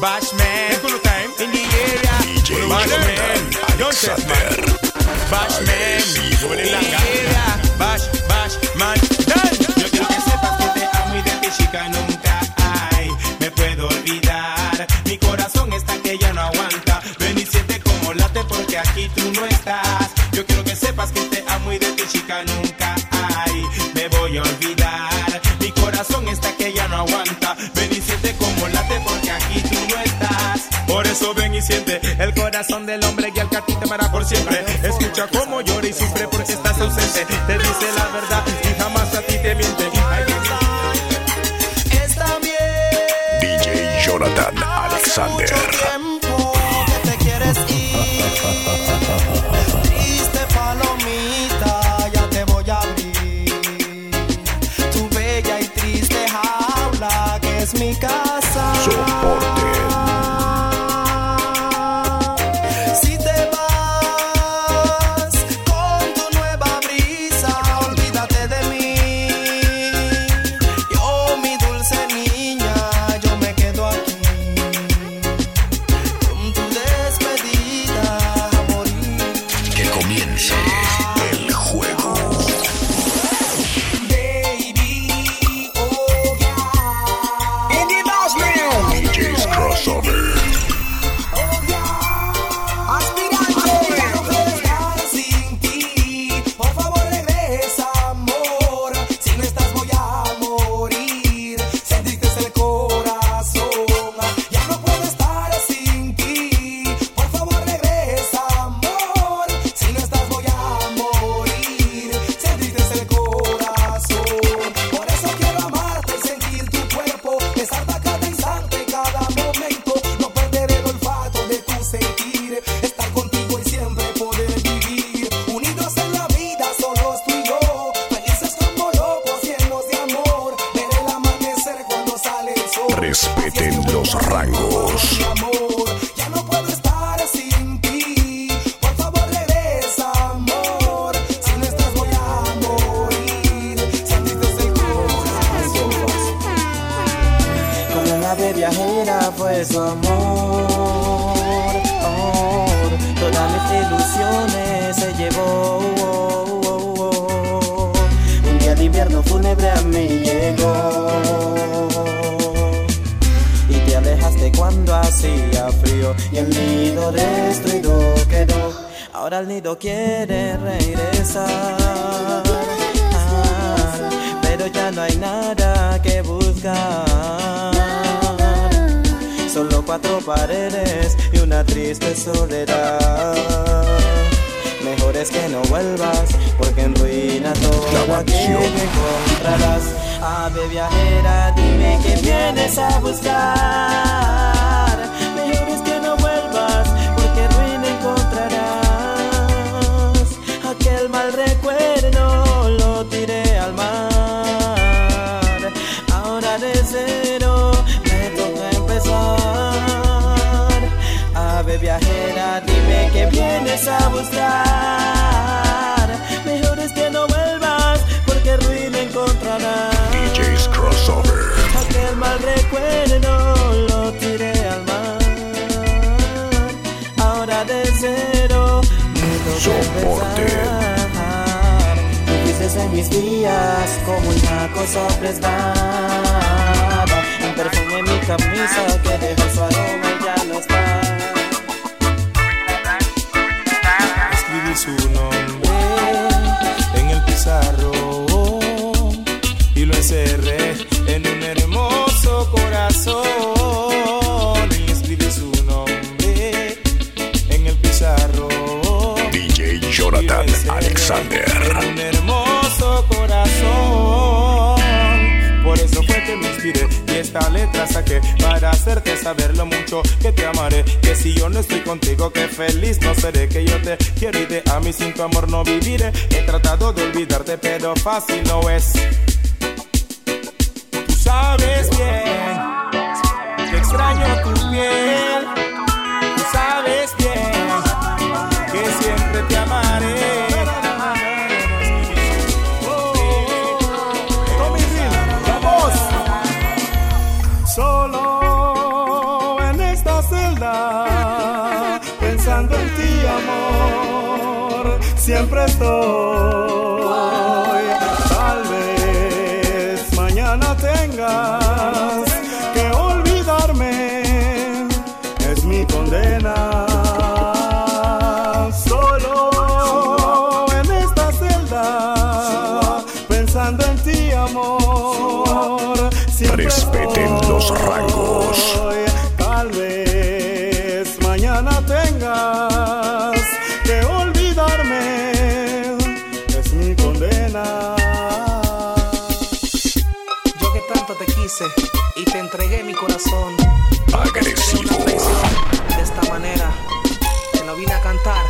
Bashman, in the area. DJ Bashman, don't test man. Bashman, in the area. Bash, bash, man, done. Yo quiero que sepas que te amo y de ti chica nunca hay. Me puedo olvidar. Mi corazón está que ya no aguanta. Ven y siente como late porque aquí tú no estás. Yo quiero que sepas que te amo y de ti chica nunca hay. Me voy a olvidar. Corazón del hombre y el que a ti te amará por siempre. Escucha cómo llora Como una ave viajera fue su amor. Todas mis ilusiones se llevó. Un día de invierno fúnebre a mí llegó. Y te alejaste cuando hacía frío. Y el nido destruido quedó. Ahora el nido quiere regresar. Pero ya no hay nada que buscar. Solo cuatro paredes y una triste soledad. Mejor es que no vuelvas, porque en ruina todo que encontrarás. Ave viajera, dime que vienes a buscar. Mis días como una cosa prestada. Un perfume en mi camisa que dejó su aroma y ya no está. Escribí su nombre en el pizarro y lo encerré en un hermoso corazón. Y escribí su nombre en el pizarro. DJ Jonathan Alexander. Y esta letra saqué para hacerte saber lo mucho que te amaré. Que si yo no estoy contigo, que feliz no seré. Que yo te quiero y te amo y sin tu amor no viviré. He tratado de olvidarte, pero fácil no es. Tú sabes bien que extraño tu piel. Tú sabes bien que siempre te amaré. Siempre estoy. Tal vez mañana tengas que olvidarme, es mi condena. Solo en esta celda, pensando en ti, amor, Respeten los rangos. Corazón. Agresivo. Una de esta manera te lo vine a cantar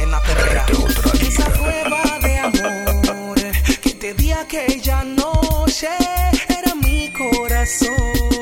en la perrera. Esa prueba de amor que te di aquella noche era mi corazón.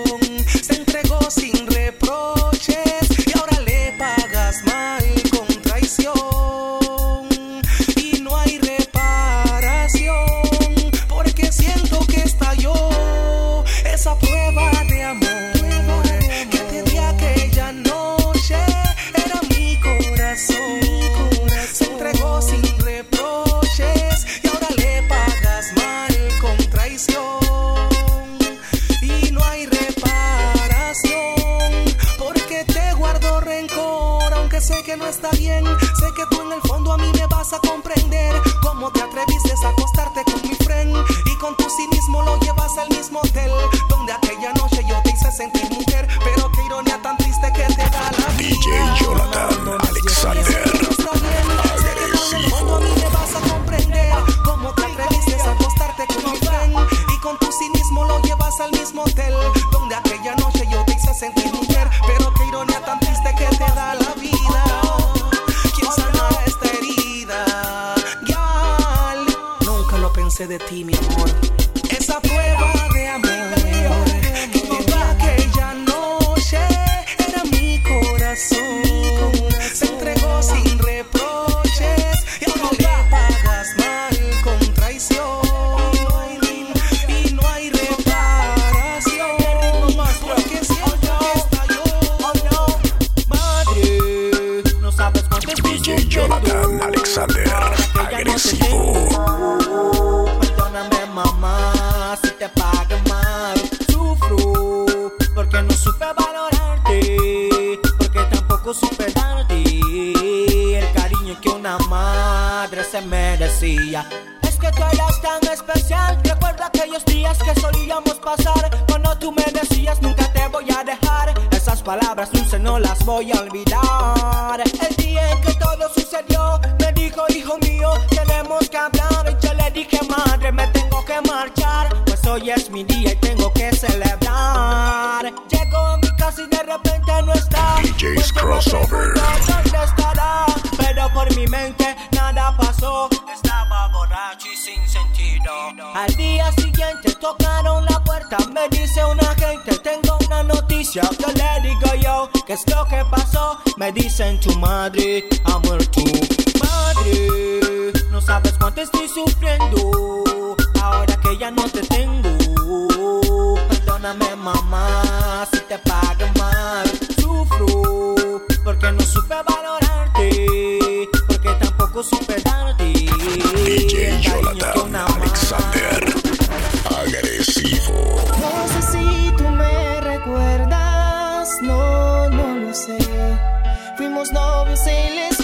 No está bien. Sé que tú en el fondo a mí me vas a comprender. Cómo te atreviste a acostarte con mi friend y con tu cinismo lo llevas al mismo hotel donde aquella noche yo te hice sentir mujer. Pero qué ironía tan triste que te da la vida. DJ Jonathan Alexander. Está bien, sé que tú en el fondo a mí me vas a comprender. Cómo te atreviste a acostarte con mi friend y con tu cinismo lo llevas al mismo hotel donde aquella noche yo te hice sentir de ti mi amor voy a olvidar. El día en que todo sucedió Me dijo hijo mío tenemos que hablar Y yo le dije madre me tengo que marchar Pues hoy es mi día y tengo que celebrar Llego a mi casa y de repente no está. DJ's Pues Crossover. dónde estará Pero por mi mente nada pasó. Estaba borracho y sin sentido. Al día siguiente tocaron la puerta Me dice un agente noticia Yo le digo yo ¿Qué es lo que pasó? Me dicen tu madre ha muerto Madre No sabes cuánto estoy sufriendo Ahora que ya no te lo sé. Fuimos novios en la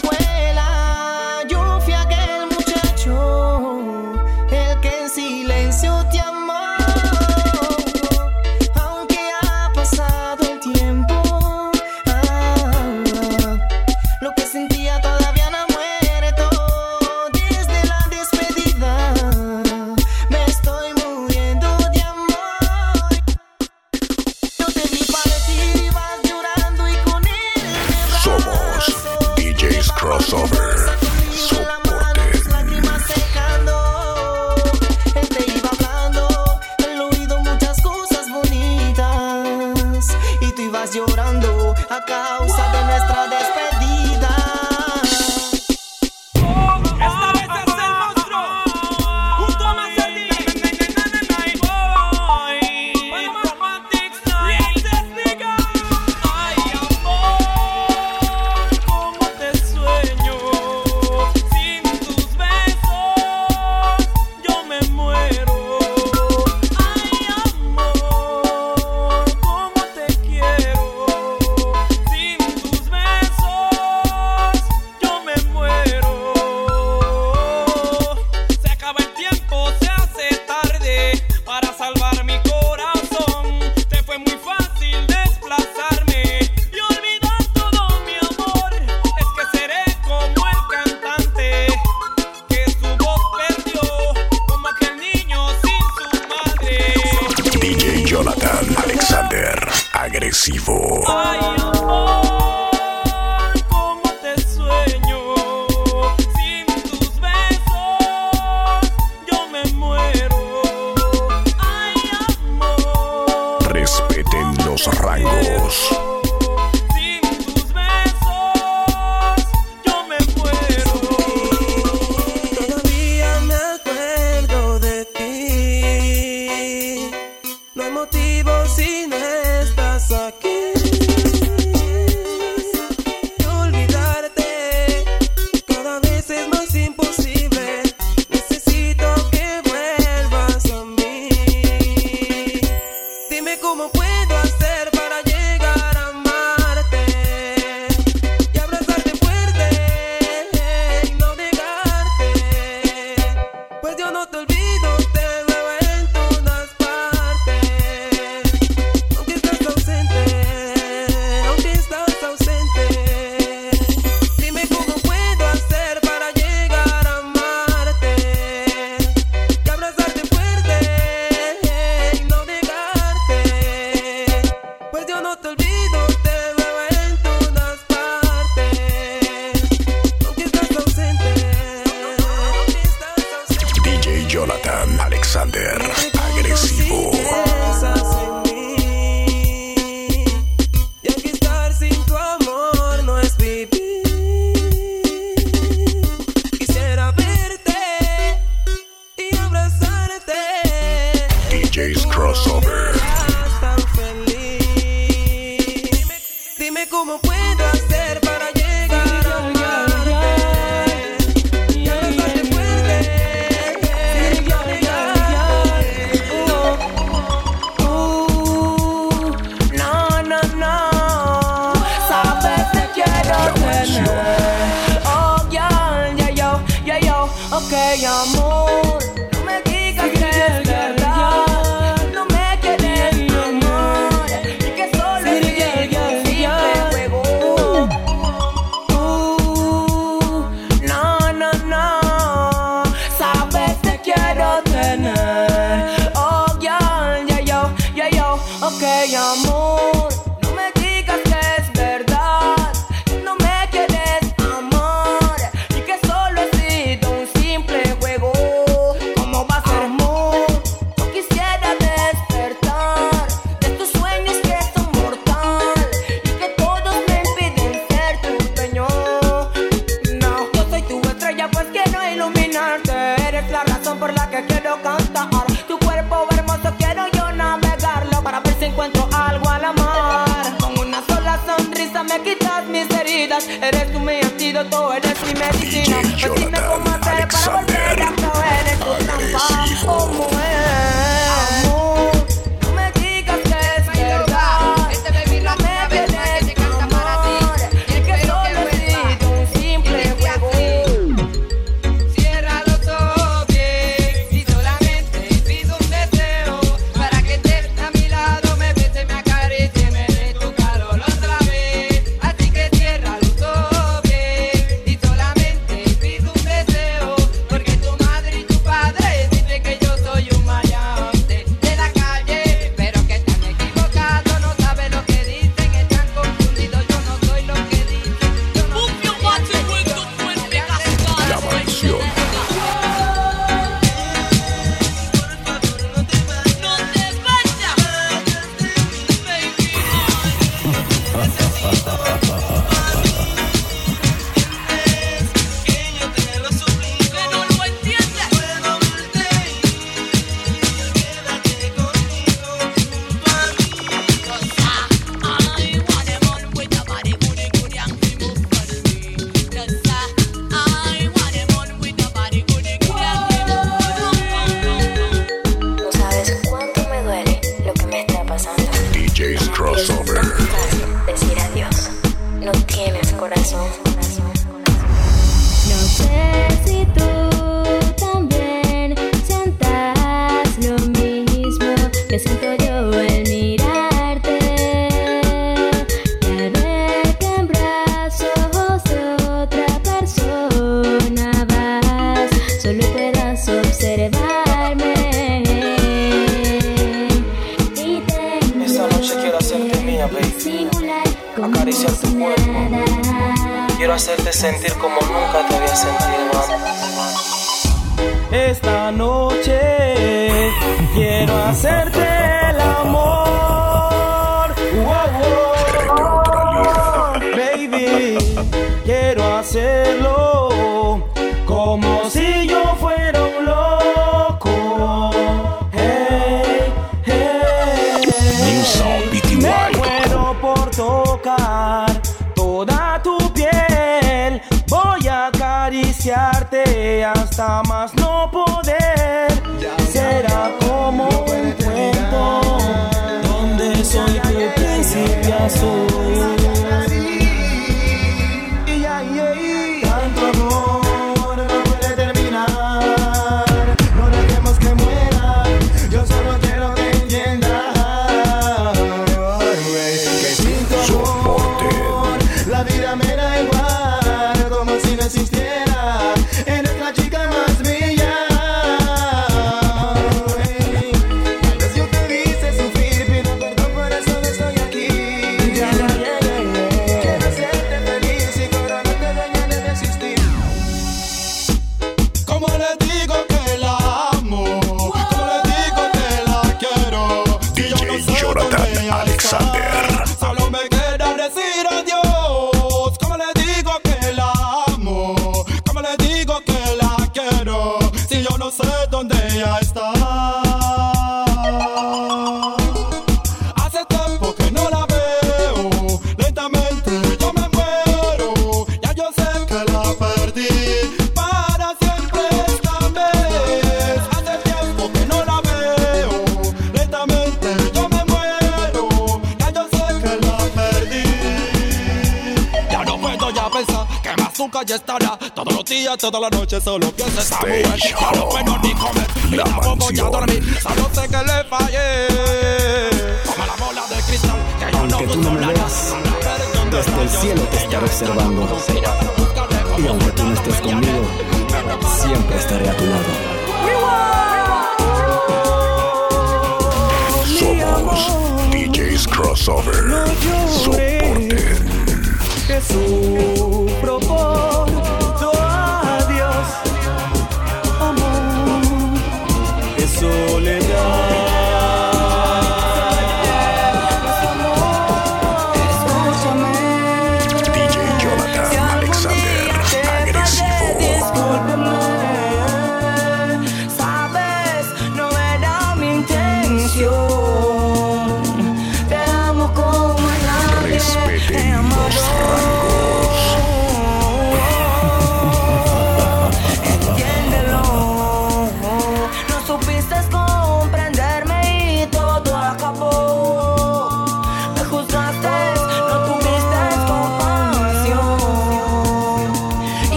agresivo. hacerte sentir como nunca te había sentido antes. Esta noche quiero hacerte el amor. Sou calle estará todos los días, todas las noches, solo piensa esa mujer. Ya no puedo ni comer, y tampoco voy a dormir. Solo sé que le fallé. Como la bola de cristal, que yo Aunque no tú no me veas, desde el cielo te estaré observando. Y aunque tú no estés conmigo, siempre estaré a tu lado. Somos DJs Crossover. Soporte. Jesús.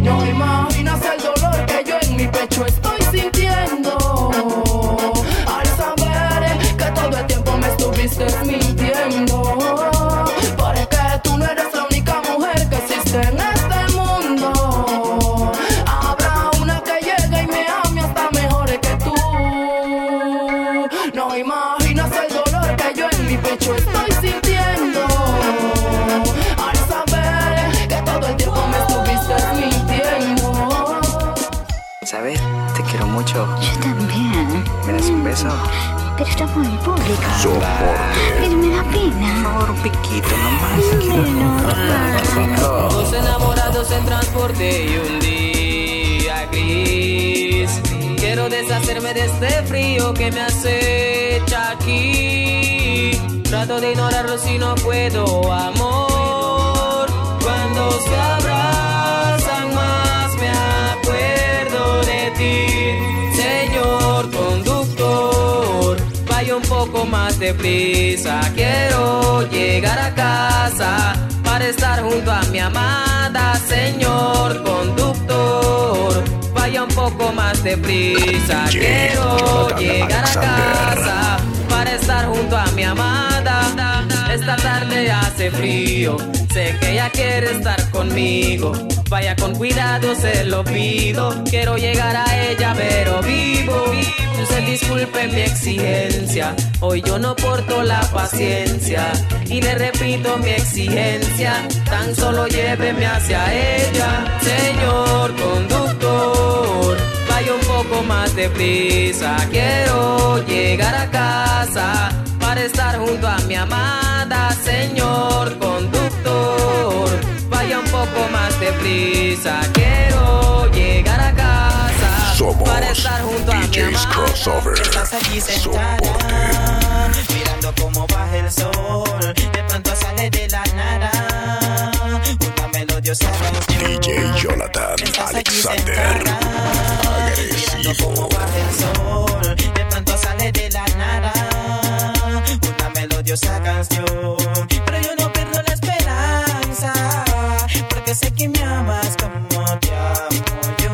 no mom. Piquito nomás. Dos enamorados en transporte y un día gris. Quiero deshacerme de este frío que me acecha aquí. Trato de ignorarlo si no puedo, amor. Cuando se abrazan más me acuerdo de ti, Vaya un poco más deprisa, quiero llegar a casa para estar junto a mi amada, señor conductor. Vaya un poco más deprisa, quiero llegar a casa para estar junto a mi amada. Esta tarde hace frío, sé que ella quiere estar conmigo. Vaya con cuidado, se lo pido. Quiero llegar a ella, pero vivo. Usted disculpe mi exigencia. Hoy yo no porto la paciencia. Y le repito mi exigencia. Tan solo lléveme hacia ella, señor conductor. Vaya un poco más deprisa. Quiero llegar a casa para estar junto a mi amada, señor conductor. Vaya un poco más deprisa. Quiero llegar a casa Somos para estar junto a mi DJs amada. Crossover. Estás allí sentada, mirando cómo baja el sol. De pronto sale de la nada una melodiosa canción. DJ Jonathan Alexander. sentada, mirando cómo baja el sol. De pronto sale de melodiosa canción. Pero yo no pierdo la esperanza, porque sé que me amas como te amo yo.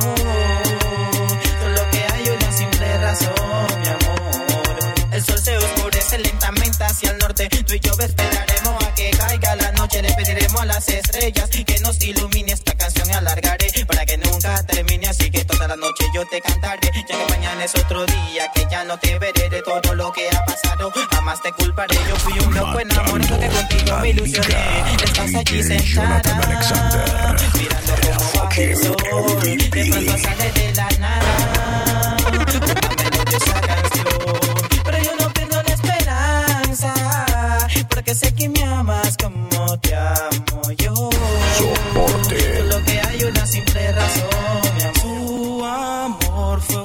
Solo que hay una simple razón, mi amor. El sol se oscurece lentamente hacia el norte. Tú y yo esperaremos a que caiga la noche. Le pediremos a las estrellas que nos ilumine esta canción y alargaré para que nunca termine. Así que toda la noche yo te cantaré. Ya que mañana es otro día que ya no te veré de todo lo que ha pasado. Jamás te culparé. Yo Allí sentada, mirando cómo baja el sol. De pronto sale de la nada una melodiosa canción. Pero yo no pierdo la esperanza, porque sé que me amas como te amo yo. Soporte. Lo que hay una simple razón, mi amor. Su amor fue